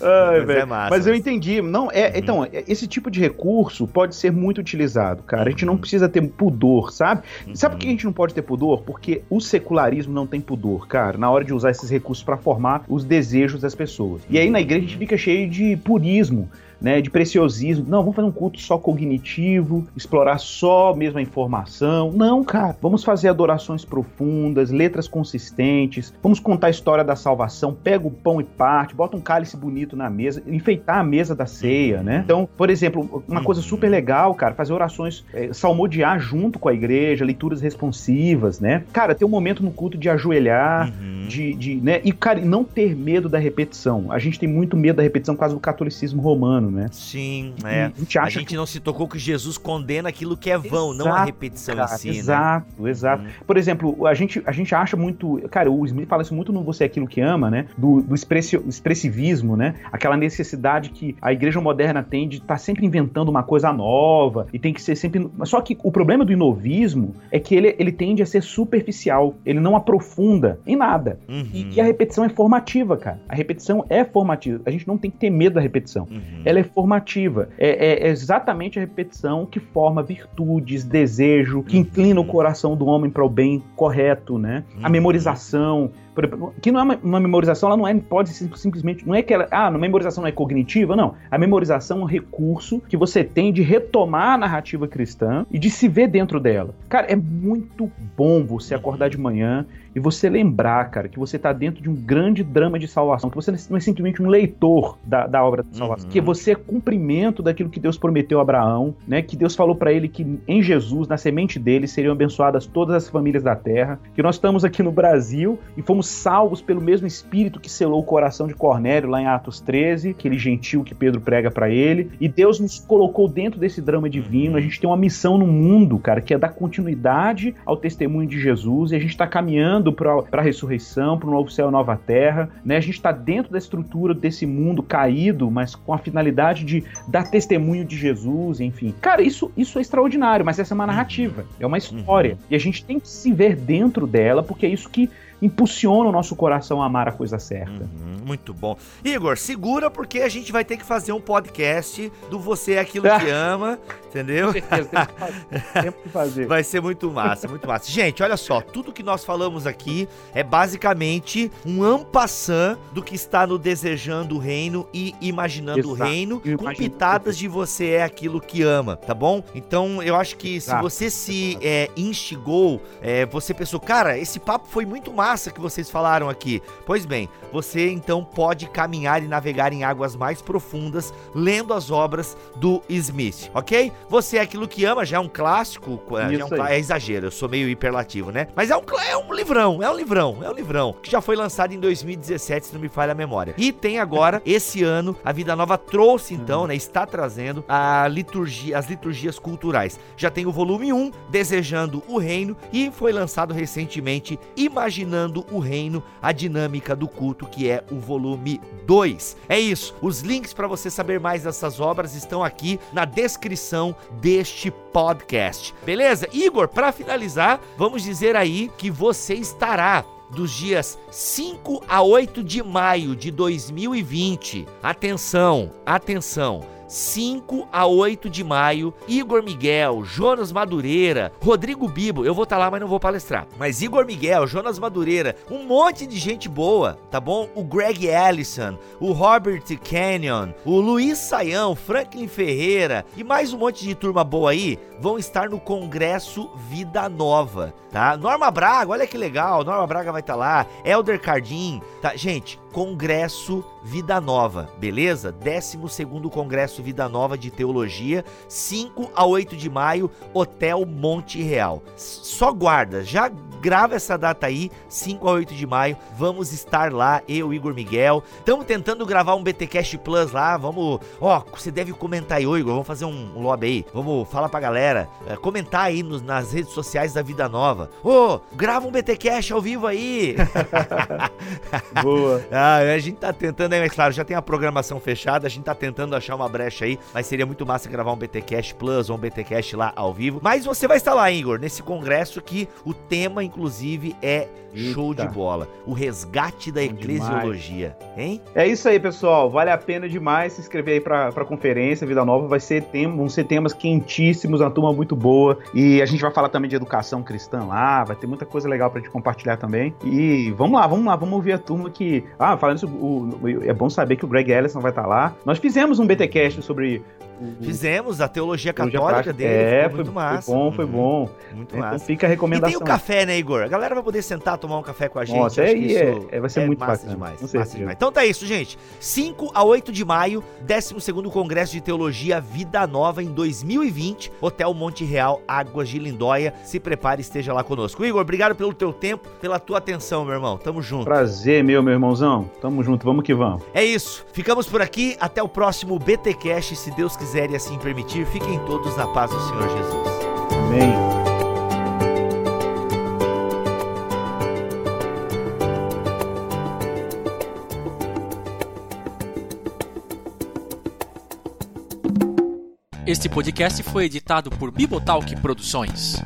Ai, Mas é massa, Mas eu mas- entendi. Não, é, Uhum. então, é- esse tipo de recurso pode ser muito utilizado, cara. A gente não precisa ter pudor, sabe? Sabe por que a gente não pode ter pudor? Porque o secularismo não tem pudor, cara, na hora de usar esses recursos pra formar os desejos das pessoas. E aí na igreja a gente fica cheio de purismo. Né, de preciosismo. Não, vamos fazer um culto só cognitivo, explorar só mesmo a informação. Não, cara. Vamos fazer adorações profundas, letras consistentes. Vamos contar a história da salvação. Pega o pão e parte, bota um cálice bonito na mesa, enfeitar a mesa da ceia, né? Então, por exemplo, uma coisa super legal, cara, fazer orações, é, salmodiar junto com a igreja, leituras responsivas, né? Cara, ter um momento no culto de ajoelhar, Uhum. de, de, né? E, cara, não ter medo da repetição. A gente tem muito medo da repetição por causa do catolicismo romano, né? Sim, é. A gente A gente não se tocou que Jesus condena aquilo que é vão, não a Exato, repetição Cara, em si, né? exato, exato. Uhum. Por exemplo, a gente, a gente acha muito. Cara, o Smith fala isso muito no Você é Aquilo que Ama, né? Do, do expressi- expressivismo, né? Aquela necessidade que a igreja moderna tem de estar sempre inventando uma coisa nova e tem que ser sempre. Só que o problema do inovismo é que ele, ele tende a ser superficial, ele não aprofunda em nada. Uhum. E, e a repetição é formativa, cara. A repetição é formativa. A gente não tem que ter medo da repetição Uhum. ela é formativa. É, é exatamente a repetição que forma virtudes, desejo, que inclina o coração do homem para o bem correto, né? A Uhum. memorização. Exemplo, que não é uma, uma, memorização, ela não é, pode simplesmente, não é que ela, ah, a memorização não é cognitiva, não. A memorização é um recurso que você tem de retomar a narrativa cristã e de se ver dentro dela. Cara, é muito bom você acordar de manhã e você lembrar, cara, que você está dentro de um grande drama de salvação, que você não é simplesmente um leitor da, da obra da salvação, uhum. que você é cumprimento daquilo que Deus prometeu a Abraão, né? Que Deus falou para ele que em Jesus, na semente dele, seriam abençoadas todas as famílias da terra, que nós estamos aqui no Brasil e fomos salvos pelo mesmo Espírito que selou o coração de Cornélio lá em Atos 13, aquele gentil que Pedro prega para ele, e Deus nos colocou dentro desse drama divino. A gente tem uma missão no mundo, cara, que é dar continuidade ao testemunho de Jesus e a gente está caminhando para a ressurreição, para o novo céu e nova terra. Né? A gente está dentro da estrutura desse mundo caído, mas com a finalidade de dar testemunho de Jesus, enfim. Cara, isso, isso é extraordinário, mas essa é uma narrativa, é uma história. Uhum. E a gente tem que se ver dentro dela, porque é isso que impulsiona o nosso coração a amar a coisa certa. Uhum, muito bom. Igor, segura porque a gente vai ter que fazer um podcast do Você é Aquilo que Ama, entendeu? Com certeza, tempo que fazer. Vai ser muito massa, muito massa. Gente, olha só, tudo que nós falamos aqui é basicamente um ampassant do que está no Desejando o Reino e Imaginando Exato. o Reino, com pitadas de Você é Aquilo que Ama, tá bom? Então, eu acho que se você se é, instigou, é, você pensou, cara, esse papo foi muito massa, massa que vocês falaram aqui. Pois bem, você então pode caminhar e navegar em águas mais profundas lendo as obras do Smith, ok? Você é aquilo que ama, já é um clássico, é, é, um, é exagero, eu sou meio hiperlativo, né? Mas é um, é um livrão, é um livrão, é um livrão, que já foi lançado em 2017, se não me falha a memória. E tem agora, esse ano, a Vida Nova trouxe então, né, está trazendo a liturgia, as liturgias culturais. Já tem o volume 1, Desejando o Reino, e foi lançado recentemente, Imaginando o Reino, a dinâmica do culto, que é o volume 2. É isso. Os links para você saber mais dessas obras estão aqui na descrição deste podcast. Beleza? Igor, para finalizar, vamos dizer aí que você estará dos dias 5 a 8 de maio de 2020. Atenção, atenção 5 a 8 de maio, Igor Miguel, Jonas Madureira, Rodrigo Bibo, eu vou estar tá lá, mas não vou palestrar. Mas Igor Miguel, Jonas Madureira, um monte de gente boa, tá bom? O Greg Ellison, o Robert Canyon, o Luiz Saião, Franklin Ferreira e mais um monte de turma boa aí vão estar no Congresso Vida Nova, tá? Norma Braga, olha que legal, Norma Braga vai estar tá lá, Elder Cardim, tá? Gente, Congresso Vida Nova, beleza? 12 Congresso Vida Nova de Teologia, 5 a 8 de maio, Hotel Monte Real. Só guarda, já grava essa data aí, 5 a 8 de maio, vamos estar lá, eu, Igor Miguel. Estamos tentando gravar um BTcast Plus lá, vamos, ó, você deve comentar aí, ô Igor, vamos fazer um, um lobby aí, vamos falar pra galera, é, comentar aí nos, nas redes sociais da Vida Nova. Ô, grava um BTcast ao vivo aí. Boa. ah, a gente tá tentando né? Mas claro, já tem a programação fechada, a gente tá tentando achar uma brecha aí, mas seria muito massa gravar um BTcast Plus ou um BTcast lá ao vivo. Mas você vai estar lá, Igor, nesse congresso que o tema, inclusive, é Eita. show de bola. O resgate da eclesiologia, hein? É isso aí, pessoal. Vale a pena demais se inscrever aí pra, pra conferência Vida Nova. Vai ser tema, vão ser temas quentíssimos, uma turma muito boa. E a gente vai falar também de educação cristã lá, vai ter muita coisa legal pra gente compartilhar também. E vamos lá, vamos lá, vamos ouvir a turma que. Ah, falando sobre o, o é bom saber que o Greg Ellison vai estar lá. Nós fizemos um BTcast sobre Fizemos a teologia católica dele. É, foi, muito massa. Foi bom, foi uhum. bom. Muito então massa. fica a recomendação. E tem o café, né, Igor? A galera vai poder sentar, tomar um café com a gente. Nossa, é, é, é, vai ser é muito massa bacana. demais. Massa demais. Então tá isso, gente. 5 a 8 de maio, 12 Congresso de Teologia Vida Nova em 2020, Hotel Monte Real, Águas de Lindóia. Se prepare e esteja lá conosco. Igor, obrigado pelo teu tempo, pela tua atenção, meu irmão. Tamo junto. Prazer, meu, meu irmãozão. Tamo junto, vamos que vamos. É isso. Ficamos por aqui. Até o próximo BT Cash, se Deus quiser e assim permitir permitir, fiquem todos na paz do Senhor Jesus. Amém. Este podcast foi editado por Bibotalk Produções.